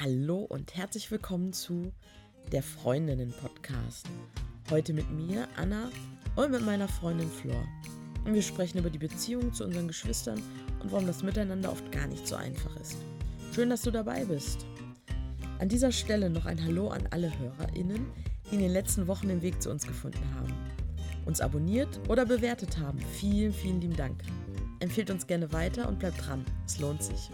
Hallo und herzlich willkommen zu der Freundinnen-Podcast. Heute mit mir, Anna, und mit meiner Freundin Flor. Wir sprechen über die Beziehung zu unseren Geschwistern und warum das Miteinander oft gar nicht so einfach ist. Schön, dass du dabei bist. An dieser Stelle noch ein Hallo an alle HörerInnen, die in den letzten Wochen den Weg zu uns gefunden haben, uns abonniert oder bewertet haben. Vielen, vielen lieben Dank. Empfehlt uns gerne weiter und bleibt dran. Es lohnt sich.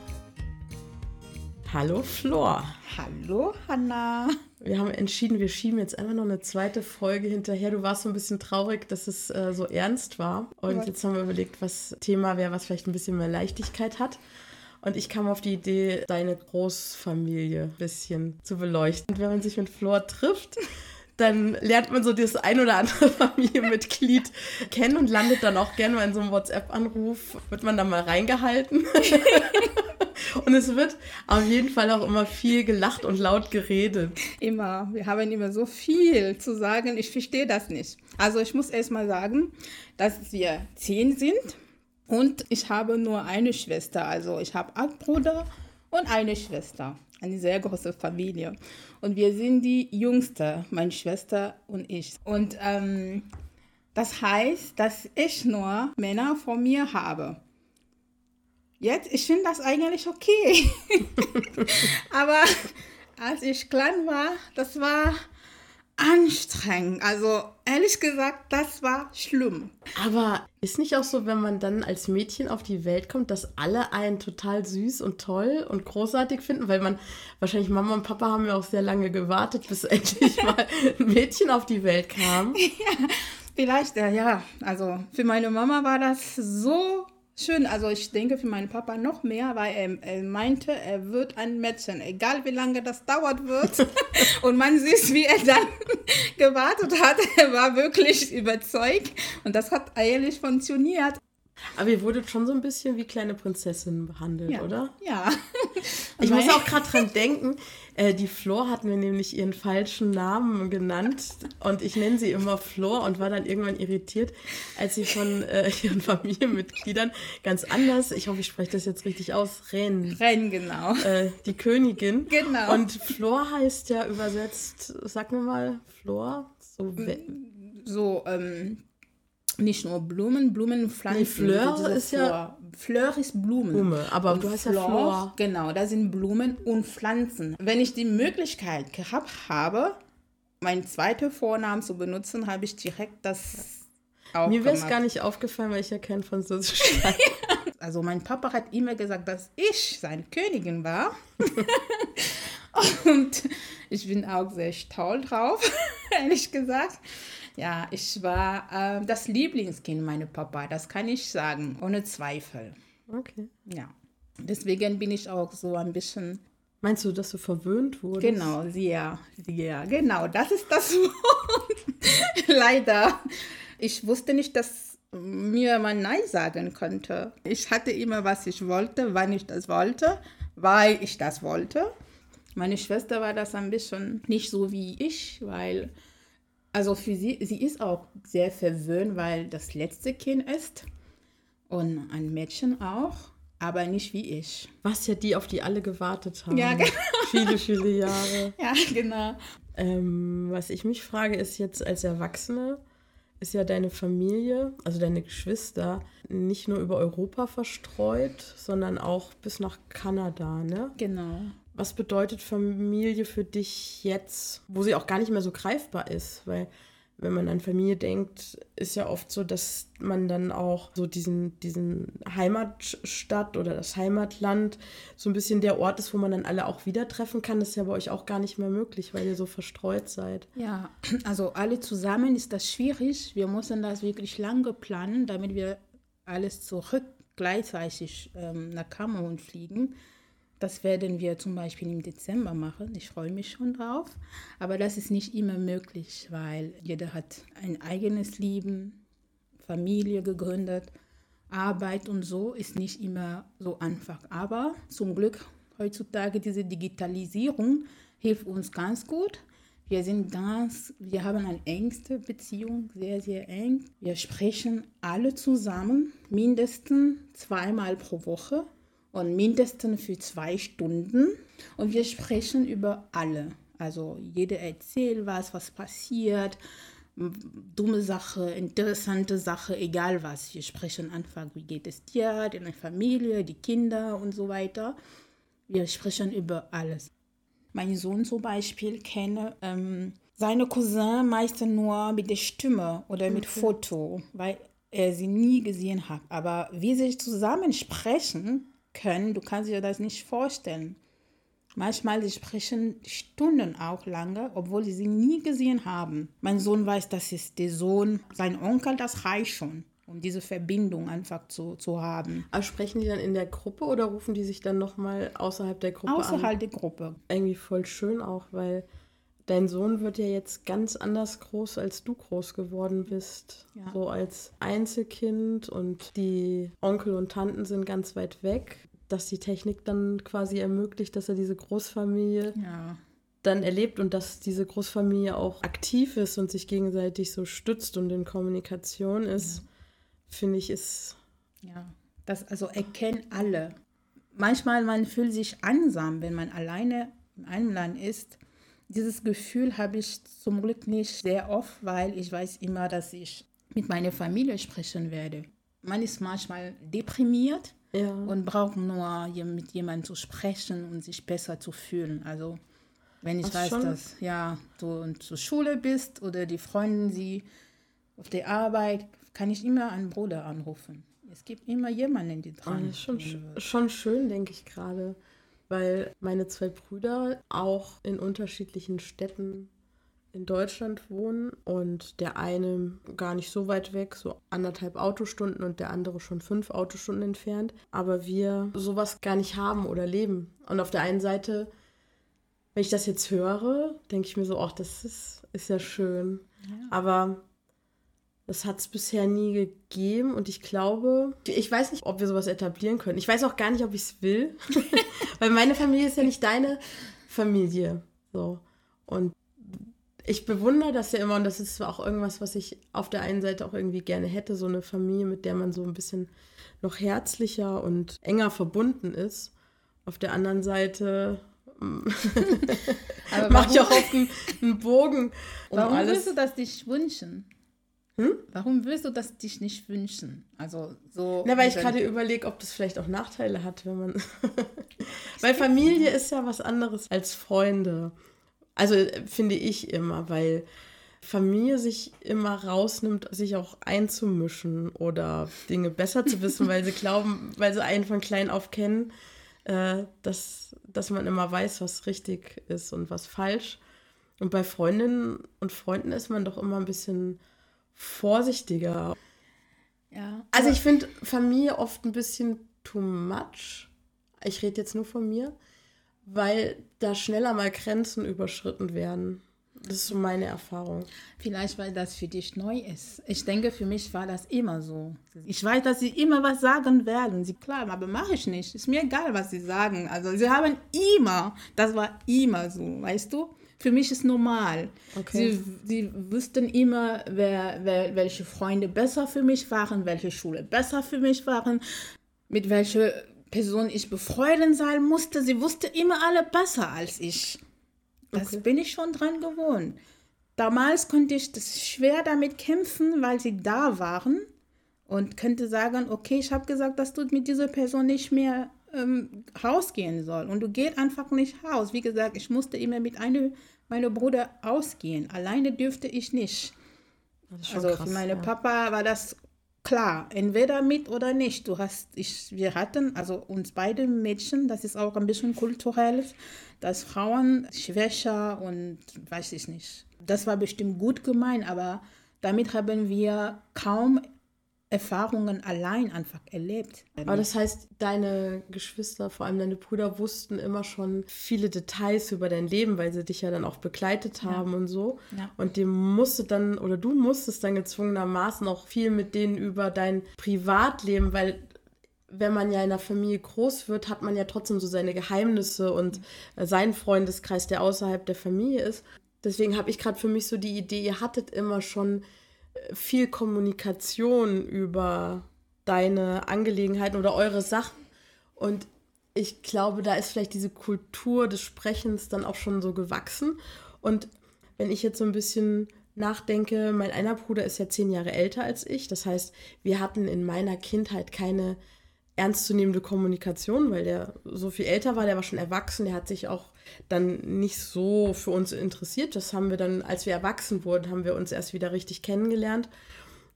Hallo Flor. Hallo Hanna. Wir haben entschieden, wir schieben jetzt einfach noch eine zweite Folge hinterher. Du warst so ein bisschen traurig, dass es äh, so ernst war. Und was? jetzt haben wir überlegt, was Thema wäre, was vielleicht ein bisschen mehr Leichtigkeit hat. Und ich kam auf die Idee, deine Großfamilie ein bisschen zu beleuchten. Und wenn man sich mit Flor trifft, dann lernt man so das ein oder andere Familienmitglied kennen und landet dann auch gerne mal in so einem WhatsApp-Anruf, wird man da mal reingehalten. Und es wird auf jeden Fall auch immer viel gelacht und laut geredet. Immer. Wir haben immer so viel zu sagen. Ich verstehe das nicht. Also ich muss erst mal sagen, dass wir zehn sind und ich habe nur eine Schwester. Also ich habe einen Bruder und eine Schwester. Eine sehr große Familie. Und wir sind die Jüngste, meine Schwester und ich. Und ähm, das heißt, dass ich nur Männer vor mir habe. Jetzt, ich finde das eigentlich okay. Aber als ich klein war, das war anstrengend. Also ehrlich gesagt, das war schlimm. Aber ist nicht auch so, wenn man dann als Mädchen auf die Welt kommt, dass alle einen total süß und toll und großartig finden? Weil man, wahrscheinlich Mama und Papa haben ja auch sehr lange gewartet, bis endlich mal ein Mädchen auf die Welt kam. ja, vielleicht, ja, ja. Also für meine Mama war das so Schön, also ich denke für meinen Papa noch mehr, weil er, er, meinte, er wird ein Mädchen, egal wie lange das dauert wird. und man sieht, wie er dann gewartet hat. Er war wirklich überzeugt und das hat eigentlich funktioniert. Aber ihr wurdet schon so ein bisschen wie kleine Prinzessinnen behandelt, ja. oder? Ja. Ich muss auch gerade dran denken, äh, die Flor hat mir nämlich ihren falschen Namen genannt und ich nenne sie immer Flor und war dann irgendwann irritiert, als sie von äh, ihren Familienmitgliedern ganz anders, ich hoffe, ich spreche das jetzt richtig aus, Ren. Ren, genau. Äh, die Königin. Genau. Und Flor heißt ja übersetzt, sag mir mal, Flor? So, so ähm, nicht nur Blumen, Blumenpflanzen. Nee, Fleur ist Flor. ja. Fleur ist Blumen. Blume, aber und du hast Flor, ja Flor. Genau, da sind Blumen und Pflanzen. Wenn ich die Möglichkeit gehabt habe, meinen zweiten Vornamen zu benutzen, habe ich direkt das auch Mir wäre es gar nicht aufgefallen, weil ich ja kein Französisch schreibe. also mein Papa hat immer gesagt, dass ich seine Königin war. und ich bin auch sehr stolz drauf, ehrlich gesagt. Ja, ich war äh, das Lieblingskind meiner Papa, das kann ich sagen, ohne Zweifel. Okay. Ja. Deswegen bin ich auch so ein bisschen. Meinst du, dass du verwöhnt wurdest? Genau, sehr, sehr, genau, das ist das Wort. Leider. Ich wusste nicht, dass mir man Nein sagen könnte. Ich hatte immer, was ich wollte, wann ich das wollte, weil ich das wollte. Meine Schwester war das ein bisschen nicht so wie ich, weil also für sie, sie ist auch sehr verwöhnt, weil das letzte Kind ist und ein Mädchen auch, aber nicht wie ich. Was ja die, auf die alle gewartet haben. Ja, genau. Viele, viele Jahre. Ja, genau. Ähm, was ich mich frage, ist jetzt als Erwachsene, ist ja deine Familie, also deine Geschwister, nicht nur über Europa verstreut, sondern auch bis nach Kanada, ne? Genau. Was bedeutet Familie für dich jetzt, wo sie auch gar nicht mehr so greifbar ist? Weil wenn man an Familie denkt, ist ja oft so, dass man dann auch so diesen, diesen Heimatstadt oder das Heimatland so ein bisschen der Ort ist, wo man dann alle auch wieder treffen kann. Das ist ja bei euch auch gar nicht mehr möglich, weil ihr so verstreut seid. Ja, also alle zusammen ist das schwierig. Wir müssen das wirklich lange planen, damit wir alles zurück gleichzeitig ähm, nach Kamerun fliegen. Das werden wir zum Beispiel im Dezember machen. Ich freue mich schon drauf. Aber das ist nicht immer möglich, weil jeder hat ein eigenes Leben, Familie gegründet. Arbeit und so ist nicht immer so einfach. Aber zum Glück heutzutage diese Digitalisierung hilft uns ganz gut. Wir sind ganz, wir haben eine engste Beziehung, sehr, sehr eng. Wir sprechen alle zusammen, mindestens zweimal pro Woche. Und mindestens für zwei Stunden. Und wir sprechen über alle. Also jeder erzählt was, was passiert, dumme Sache, interessante Sache, egal was. Wir sprechen einfach, wie geht es dir, deine Familie, die Kinder und so weiter. Wir sprechen über alles. Mein Sohn zum Beispiel kenne ähm, seine Cousin meistens nur mit der Stimme oder mit okay. Foto, weil er sie nie gesehen hat. Aber wie sie zusammen sprechen können, du kannst dir das nicht vorstellen. Manchmal sie sprechen Stunden auch lange, obwohl sie sie nie gesehen haben. Mein Sohn weiß, das ist der Sohn, sein Onkel, das reicht schon, um diese Verbindung einfach zu, zu haben. Aber sprechen die dann in der Gruppe oder rufen die sich dann nochmal außerhalb der Gruppe außerhalb an? Außerhalb der Gruppe. Irgendwie voll schön auch, weil dein Sohn wird ja jetzt ganz anders groß, als du groß geworden bist. Ja. So als Einzelkind und die Onkel und Tanten sind ganz weit weg. Dass die Technik dann quasi ermöglicht, dass er diese Großfamilie ja. dann erlebt und dass diese Großfamilie auch aktiv ist und sich gegenseitig so stützt und in Kommunikation ist, ja. finde ich, ist. Ja, das also erkennen alle. Manchmal man fühlt sich einsam, wenn man alleine in einem Land ist dieses Gefühl habe ich zum Glück nicht sehr oft, weil ich weiß immer, dass ich mit meiner Familie sprechen werde. Man ist manchmal deprimiert ja. und braucht nur mit jemandem zu sprechen und sich besser zu fühlen. Also wenn ich Ach, weiß, schon? dass ja, du zur Schule bist oder die Freundin sie auf der Arbeit, kann ich immer einen Bruder anrufen. Es gibt immer jemanden, der dran ist. Schon, schon schön, denke ich gerade weil meine zwei Brüder auch in unterschiedlichen Städten in Deutschland wohnen und der eine gar nicht so weit weg, so anderthalb Autostunden und der andere schon fünf Autostunden entfernt. Aber wir sowas gar nicht haben oder leben. Und auf der einen Seite, wenn ich das jetzt höre, denke ich mir so, ach, das ist, ist ja schön. Ja. Aber das hat es bisher nie gegeben und ich glaube, ich weiß nicht, ob wir sowas etablieren können. Ich weiß auch gar nicht, ob ich es will, weil meine Familie ist ja nicht deine Familie. So. Und ich bewundere das ja immer und das ist auch irgendwas, was ich auf der einen Seite auch irgendwie gerne hätte, so eine Familie, mit der man so ein bisschen noch herzlicher und enger verbunden ist. Auf der anderen Seite mache ich auch einen, einen Bogen. Um warum alles. willst du das dich wünschen? Hm? Warum willst du das dich nicht wünschen? Also so. Na, weil ich gerade überlege, ob das vielleicht auch Nachteile hat, wenn man. weil Familie ist ja was anderes als Freunde. Also finde ich immer, weil Familie sich immer rausnimmt, sich auch einzumischen oder Dinge besser zu wissen, weil sie glauben, weil sie einen von klein auf kennen, äh, dass, dass man immer weiß, was richtig ist und was falsch. Und bei Freundinnen und Freunden ist man doch immer ein bisschen vorsichtiger. Ja. Also ich finde Familie oft ein bisschen too much. Ich rede jetzt nur von mir, weil da schneller mal Grenzen überschritten werden. Das ist so meine Erfahrung. Vielleicht, weil das für dich neu ist. Ich denke, für mich war das immer so. Ich weiß, dass sie immer was sagen werden. Sie klar, aber mache ich nicht. Ist mir egal, was sie sagen. Also sie haben immer, das war immer so, weißt du? Für mich ist normal. Okay. Sie, sie wüssten immer, wer, wer, welche Freunde besser für mich waren, welche Schule besser für mich waren, mit welcher Person ich befreundet sein musste. Sie wusste immer alle besser als ich. Das okay. bin ich schon dran gewohnt. Damals konnte ich das schwer damit kämpfen, weil sie da waren und könnte sagen, okay, ich habe gesagt, dass du mit dieser Person nicht mehr ähm, rausgehen soll. Und du gehst einfach nicht raus. Wie gesagt, ich musste immer mit einem meiner Bruder ausgehen. Alleine dürfte ich nicht. Also krass, für meine ja. Papa war das klar, entweder mit oder nicht. Du hast, ich, wir hatten, also uns beide Mädchen, das ist auch ein bisschen kulturell, dass Frauen schwächer und weiß ich nicht. Das war bestimmt gut gemeint, aber damit haben wir kaum Erfahrungen allein einfach erlebt. Aber das heißt, deine Geschwister, vor allem deine Brüder, wussten immer schon viele Details über dein Leben, weil sie dich ja dann auch begleitet haben ja. und so. Ja. Und dem musste dann, oder du musstest dann gezwungenermaßen auch viel mit denen über dein Privatleben, weil wenn man ja in einer Familie groß wird, hat man ja trotzdem so seine Geheimnisse und äh, seinen Freundeskreis, der außerhalb der Familie ist. Deswegen habe ich gerade für mich so die Idee, ihr hattet immer schon viel Kommunikation über deine Angelegenheiten oder eure Sachen. Und ich glaube, da ist vielleicht diese Kultur des Sprechens dann auch schon so gewachsen. Und wenn ich jetzt so ein bisschen nachdenke, mein einer Bruder ist ja zehn Jahre älter als ich. Das heißt, wir hatten in meiner Kindheit keine ernstzunehmende Kommunikation, weil der so viel älter war, der war schon erwachsen, der hat sich auch dann nicht so für uns interessiert. Das haben wir dann, als wir erwachsen wurden, haben wir uns erst wieder richtig kennengelernt.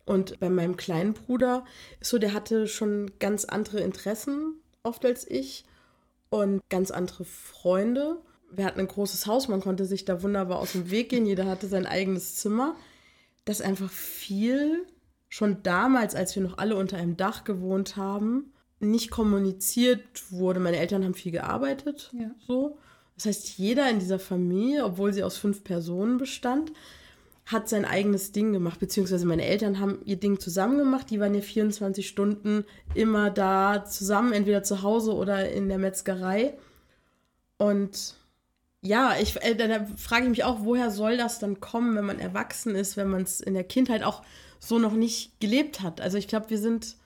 Und bei meinem kleinen Bruder ist so, der hatte schon ganz andere Interessen oft als ich und ganz andere Freunde. Wir hatten ein großes Haus, man konnte sich da wunderbar aus dem Weg gehen, jeder hatte sein eigenes Zimmer. Das einfach viel schon damals, als wir noch alle unter einem Dach gewohnt haben, nicht kommuniziert wurde. Meine Eltern haben viel gearbeitet, ja. so. Das heißt, jeder in dieser Familie, obwohl sie aus fünf Personen bestand, hat sein eigenes Ding gemacht, beziehungsweise meine Eltern haben ihr Ding zusammen gemacht. Die waren ja 24 Stunden immer da zusammen, entweder zu Hause oder in der Metzgerei. Und ja, ich, äh, da frage ich mich auch, woher soll das dann kommen, wenn man erwachsen ist, wenn man es in der Kindheit auch so noch nicht gelebt hat. Also ich glaube, wir sind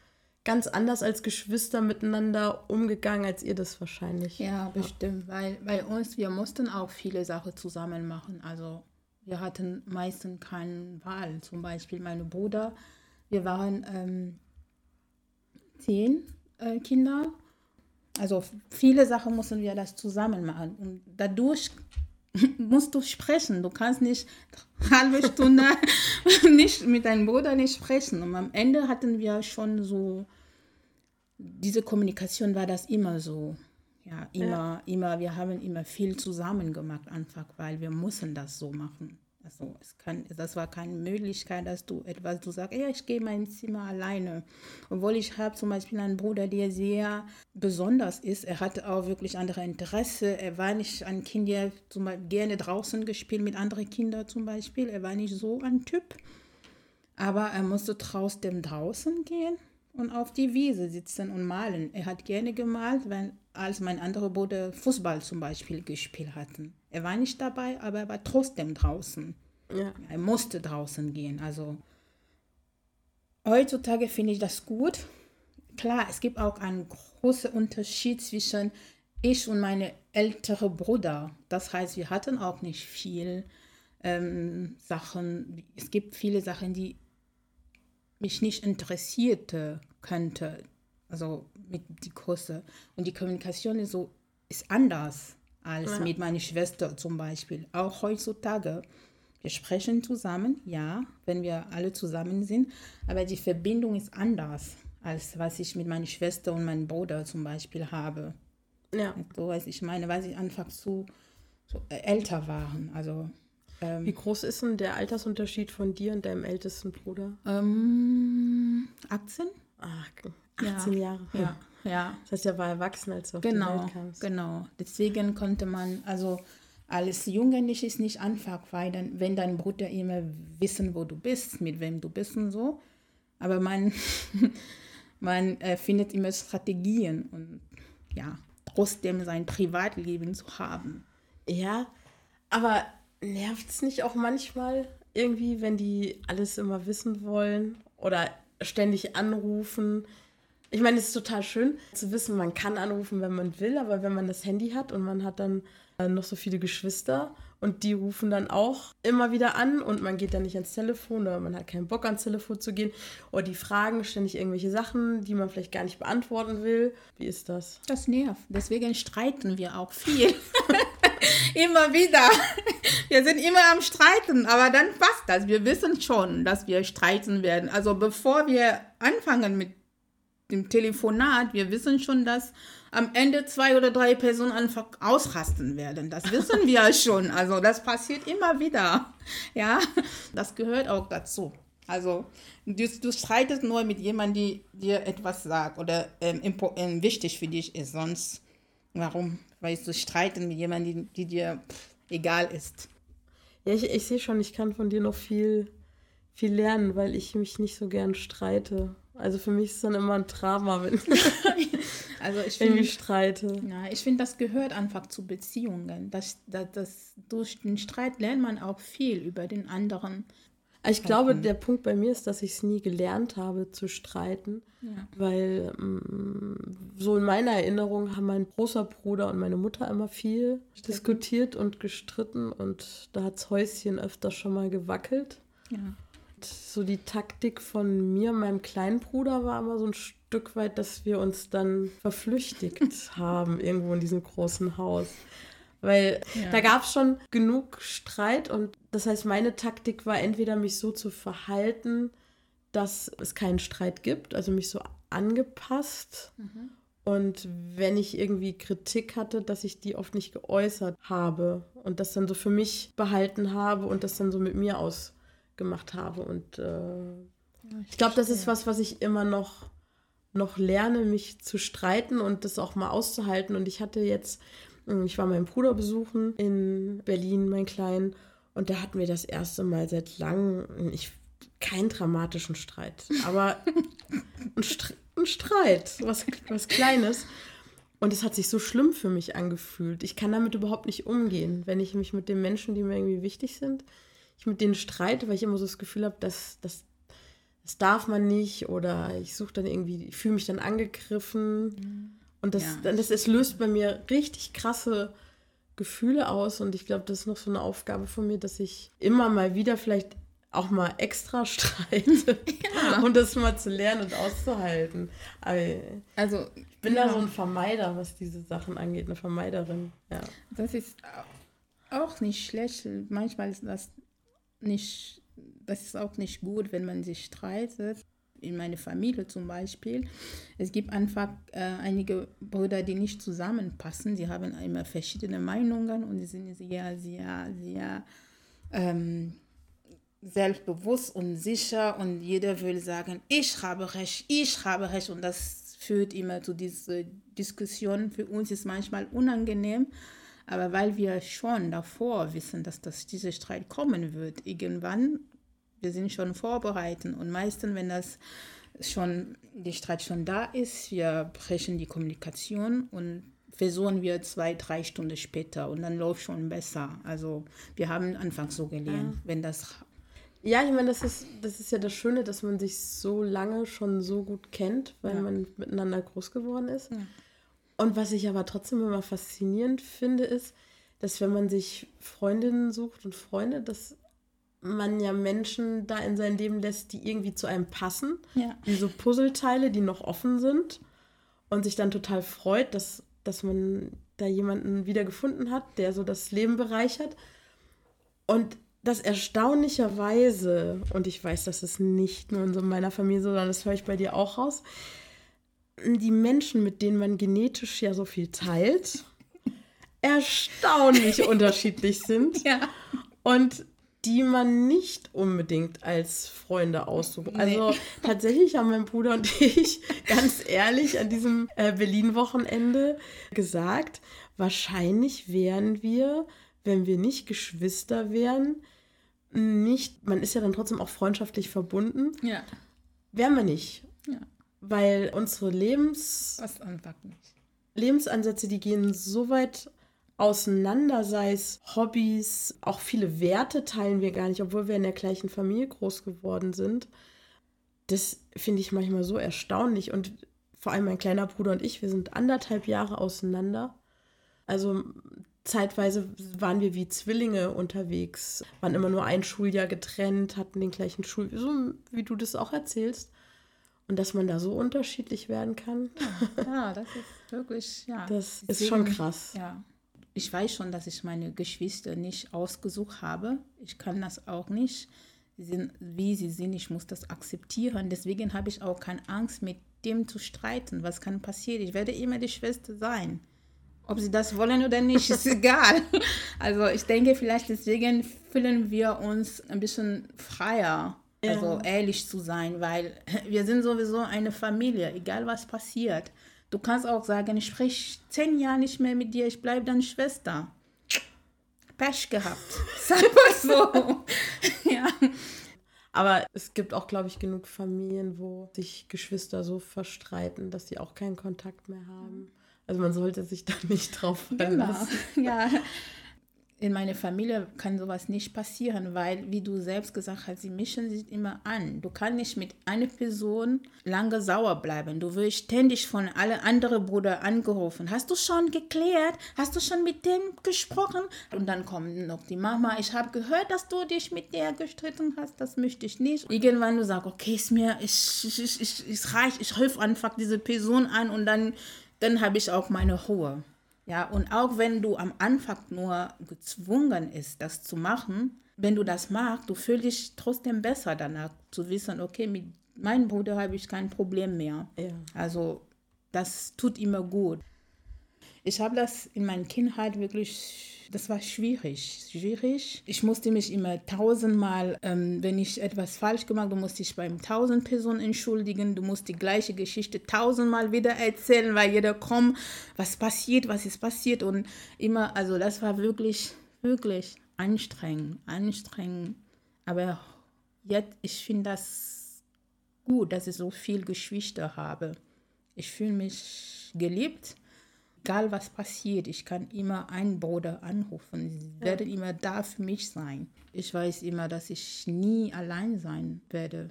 ganz anders als Geschwister miteinander umgegangen, als ihr das wahrscheinlich. Ja, bestimmt, weil bei uns, wir mussten auch viele Sachen zusammen machen. Also wir hatten meistens keine Wahl. Zum Beispiel meine Bruder, wir waren ähm, zehn äh, Kinder. Also viele Sachen mussten wir das zusammen machen. Und dadurch musst du sprechen. Du kannst nicht eine halbe Stunde nicht mit deinem Bruder nicht sprechen. Und am Ende hatten wir schon so, diese Kommunikation war das immer so. Ja, immer, ja. immer, wir haben immer viel zusammen gemacht, einfach, weil wir mussten das so machen. Also es kann, das war keine Möglichkeit, dass du etwas, du sagst, ja, ich gehe mein Zimmer alleine. Obwohl ich habe zum Beispiel einen Bruder, der sehr besonders ist. Er hatte auch wirklich andere Interesse. Er war nicht ein Kind, der zum Beispiel gerne draußen gespielt mit anderen Kindern zum Beispiel. Er war nicht so ein Typ. Aber er musste trotzdem draußen gehen und auf die Wiese sitzen und malen. Er hat gerne gemalt, wenn, als mein anderer Bruder Fußball zum Beispiel gespielt hatten. Er war nicht dabei, aber er war trotzdem draußen. Ja. Er musste draußen gehen. Also heutzutage finde ich das gut. Klar, es gibt auch einen großen Unterschied zwischen ich und meine ältere Bruder. Das heißt, wir hatten auch nicht viel ähm, Sachen. Es gibt viele Sachen, die mich nicht interessierte könnte. Also mit die Kurse. Und die Kommunikation ist so ist anders als mit meiner Schwester zum Beispiel. Auch heutzutage. Wir sprechen zusammen, ja, wenn wir alle zusammen sind, aber die Verbindung ist anders, als was ich mit meiner Schwester und meinem Bruder zum Beispiel habe. Ja. So was ich meine, weil sie einfach zu, zu älter waren. Also, ähm, Wie groß ist denn der Altersunterschied von dir und deinem ältesten Bruder? Ähm, 18. Ach, 18 ja. Jahre. Ja. Ja. Das heißt, er war erwachsen, als du auf genau, die Welt kamst. Genau, deswegen konnte man, also als Jugendlich ist nicht einfach, weil dann, wenn dein Bruder immer wissen, wo du bist, mit wem du bist und so, aber man, man äh, findet immer Strategien und ja, trotzdem sein Privatleben zu haben. Ja, aber nervt es nicht auch manchmal irgendwie, wenn die alles immer wissen wollen oder ständig anrufen? Ich meine, es ist total schön zu wissen, man kann anrufen, wenn man will, aber wenn man das Handy hat und man hat dann äh, noch so viele Geschwister und die rufen dann auch immer wieder an und man geht dann nicht ans Telefon oder man hat keinen Bock ans Telefon zu gehen oder die fragen ständig irgendwelche Sachen, die man vielleicht gar nicht beantworten will. Wie ist das? Das nervt. Deswegen streiten wir auch viel. immer wieder. Wir sind immer am Streiten, aber dann passt das. Wir wissen schon, dass wir streiten werden. Also bevor wir anfangen mit dem Telefonat, wir wissen schon, dass am Ende zwei oder drei Personen einfach ausrasten werden. Das wissen wir schon. Also das passiert immer wieder. Ja, das gehört auch dazu. Also du, du streitest nur mit jemandem, die dir etwas sagt oder ähm, ähm, wichtig für dich ist. Sonst, warum? Weil du streiten mit jemandem, die, die dir pff, egal ist. Ja, ich, ich sehe schon, ich kann von dir noch viel, viel lernen, weil ich mich nicht so gern streite. Also für mich ist es dann immer ein Drama, wenn, also ich find, ich streite. Ja, ich finde, das gehört einfach zu Beziehungen. Das, das, das, durch den Streit lernt man auch viel über den anderen. Ich glaube, der Punkt bei mir ist, dass ich es nie gelernt habe zu streiten, Ja. weil mm, so in meiner Erinnerung haben mein großer Bruder und meine Mutter immer viel diskutiert und gestritten und da hat das Häuschen öfter schon mal gewackelt. Ja. Und so die Taktik von mir und meinem kleinen Bruder war immer so ein Stück weit, dass wir uns dann verflüchtigt haben irgendwo in diesem großen Haus. Weil Ja. da gab es schon genug Streit und das heißt, meine Taktik war entweder mich so zu verhalten, dass es keinen Streit gibt, also mich so angepasst. Und wenn ich irgendwie Kritik hatte, dass ich die oft nicht geäußert habe und das dann so für mich behalten habe und das dann so mit mir ausgemacht habe. Und äh, ich glaube, das ist was, was ich immer noch, noch lerne, mich zu streiten und das auch mal auszuhalten. Und ich hatte jetzt, ähm, ich war meinen Bruder besuchen in Berlin, mein Kleinen, und da hatten wir das erste Mal seit langem, ich, keinen dramatischen Streit, aber ein, Str ein Streit, was, was Kleines. Und es hat sich so schlimm für mich angefühlt. Ich kann damit überhaupt nicht umgehen, wenn ich mich mit den Menschen, die mir irgendwie wichtig sind, ich mit denen streite, weil ich immer so das Gefühl habe, dass, dass das darf man nicht oder ich suche dann irgendwie, ich fühle mich dann angegriffen und das, Ja. das, es löst bei mir richtig krasse Gefühle aus und ich glaube, das ist noch so eine Aufgabe von mir, dass ich immer mal wieder vielleicht auch mal extra streite, um das mal zu lernen und auszuhalten. Aber ich Also bin da ja. so ein Vermeider, was diese Sachen angeht, eine Vermeiderin. Ja. Das ist auch nicht schlecht. Manchmal ist das nicht, das ist auch nicht gut, wenn man sich streitet. In meiner Familie zum Beispiel. Es gibt einfach äh, einige Brüder, die nicht zusammenpassen. Sie haben immer verschiedene Meinungen und sie sind sehr, sehr, sehr ähm, selbstbewusst und sicher und jeder will sagen, ich habe recht, ich habe recht und das führt immer zu dieser Diskussion. Für uns ist manchmal unangenehm, aber weil wir schon davor wissen, dass das, dieser Streit kommen wird, irgendwann, wir sind schon vorbereitet und meistens, wenn das schon, der Streit schon da ist, wir brechen die Kommunikation und versuchen wir zwei, drei Stunden später und dann läuft schon besser. Also wir haben anfangs so gelernt, wenn das Ja, ich meine, das ist, das ist ja das Schöne, dass man sich so lange schon so gut kennt, weil Ja. man miteinander groß geworden ist. Ja. Und was ich aber trotzdem immer faszinierend finde, ist, dass wenn man sich Freundinnen sucht und Freunde, dass man ja Menschen da in sein Leben lässt, die irgendwie zu einem passen. Ja. Wie so Puzzleteile, die noch offen sind. Und sich dann total freut, dass, dass man da jemanden wieder gefunden hat, der so das Leben bereichert. Und das erstaunlicherweise, und ich weiß, das ist nicht nur in so meiner Familie so, sondern das höre ich bei dir auch raus, die Menschen, mit denen man genetisch ja so viel teilt, erstaunlich unterschiedlich sind Ja. und die man nicht unbedingt als Freunde aussucht. Also tatsächlich haben mein Bruder und ich ganz ehrlich an diesem äh, Berlin-Wochenende gesagt, wahrscheinlich wären wir, wenn wir nicht Geschwister wären, nicht, man ist ja dann trotzdem auch freundschaftlich verbunden, Ja. wären wir nicht. Ja. Weil unsere Lebens. Lebensansätze, die gehen so weit auseinander, sei es Hobbys, auch viele Werte teilen wir gar nicht, obwohl wir in der gleichen Familie groß geworden sind. Das finde ich manchmal so erstaunlich. Und vor allem mein kleiner Bruder und ich, wir sind anderthalb Jahre auseinander. Also zeitweise waren wir wie Zwillinge unterwegs, waren immer nur ein Schuljahr getrennt, hatten den gleichen Schul, so wie du das auch erzählst. Und dass man da so unterschiedlich werden kann, Ja, das ist wirklich, ja. das ist schon Deswegen- krass. Ja. Ich weiß schon, dass ich meine Geschwister nicht ausgesucht habe. Ich kann das auch nicht. Sie sind, wie sie sind, ich muss das akzeptieren. Deswegen habe ich auch keine Angst, mit dem zu streiten. Was kann passieren? Ich werde immer die Schwester sein. Ob sie das wollen oder nicht, ist egal. Also ich denke, vielleicht deswegen fühlen wir uns ein bisschen freier, Ja. also ehrlich zu sein, weil wir sind sowieso eine Familie, egal was passiert. Du kannst auch sagen, ich spreche zehn Jahre nicht mehr mit dir, ich bleibe deine Schwester. Pech gehabt. Sag mal so. ja. Aber es gibt auch, glaube ich, genug Familien, wo sich Geschwister so verstreiten, dass sie auch keinen Kontakt mehr haben. Also man sollte sich da nicht drauf Genau. verlassen. Ja. In meiner Familie kann sowas nicht passieren, weil, wie du selbst gesagt hast, sie mischen sich immer an. Du kannst nicht mit einer Person lange sauer bleiben. Du wirst ständig von alle anderen Brüdern angerufen. Hast du schon geklärt? Hast du schon mit dem gesprochen? Und dann kommt noch die Mama. Ich habe gehört, dass du dich mit der gestritten hast. Das möchte ich nicht. Irgendwann du sagst, okay, ist mir, ich, ich, ich, ich, ich. Ich helfe einfach diese Person an und dann, dann habe ich auch meine Ruhe. Ja, und auch wenn du am Anfang nur gezwungen ist, das zu machen, wenn du das machst, du fühlst dich trotzdem besser danach zu wissen, okay, mit meinem Bruder habe ich kein Problem mehr. Ja. Also das tut immer gut. Ich habe das in meiner Kindheit wirklich, das war schwierig, schwierig. Ich musste mich immer tausendmal, ähm, wenn ich etwas falsch gemacht habe, musste ich beim tausend Personen entschuldigen. Du musst die gleiche Geschichte tausendmal wieder erzählen, weil jeder kommt, was passiert, was ist passiert und immer, also das war wirklich, wirklich anstrengend, anstrengend. Aber jetzt, ich finde das gut, dass ich so viel Geschwister habe. Ich fühle mich geliebt egal was passiert, ich kann immer einen Bruder anrufen. Sie ja. werden immer da für mich sein. Ich weiß immer, dass ich nie allein sein werde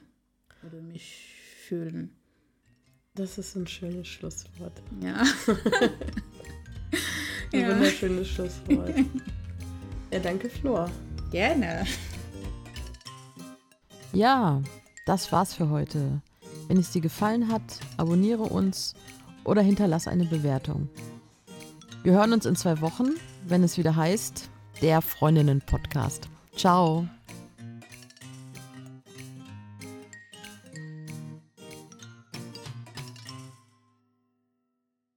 oder mich fühlen. Das ist ein schönes Schlusswort. Ja. ein ja. wunderschönes Schlusswort. Ja, danke, Flor. Gerne. Ja, das war's für heute. Wenn es dir gefallen hat, abonniere uns oder hinterlass eine Bewertung. Wir hören uns in zwei Wochen, wenn es wieder heißt, der Freundinnen-Podcast. Ciao.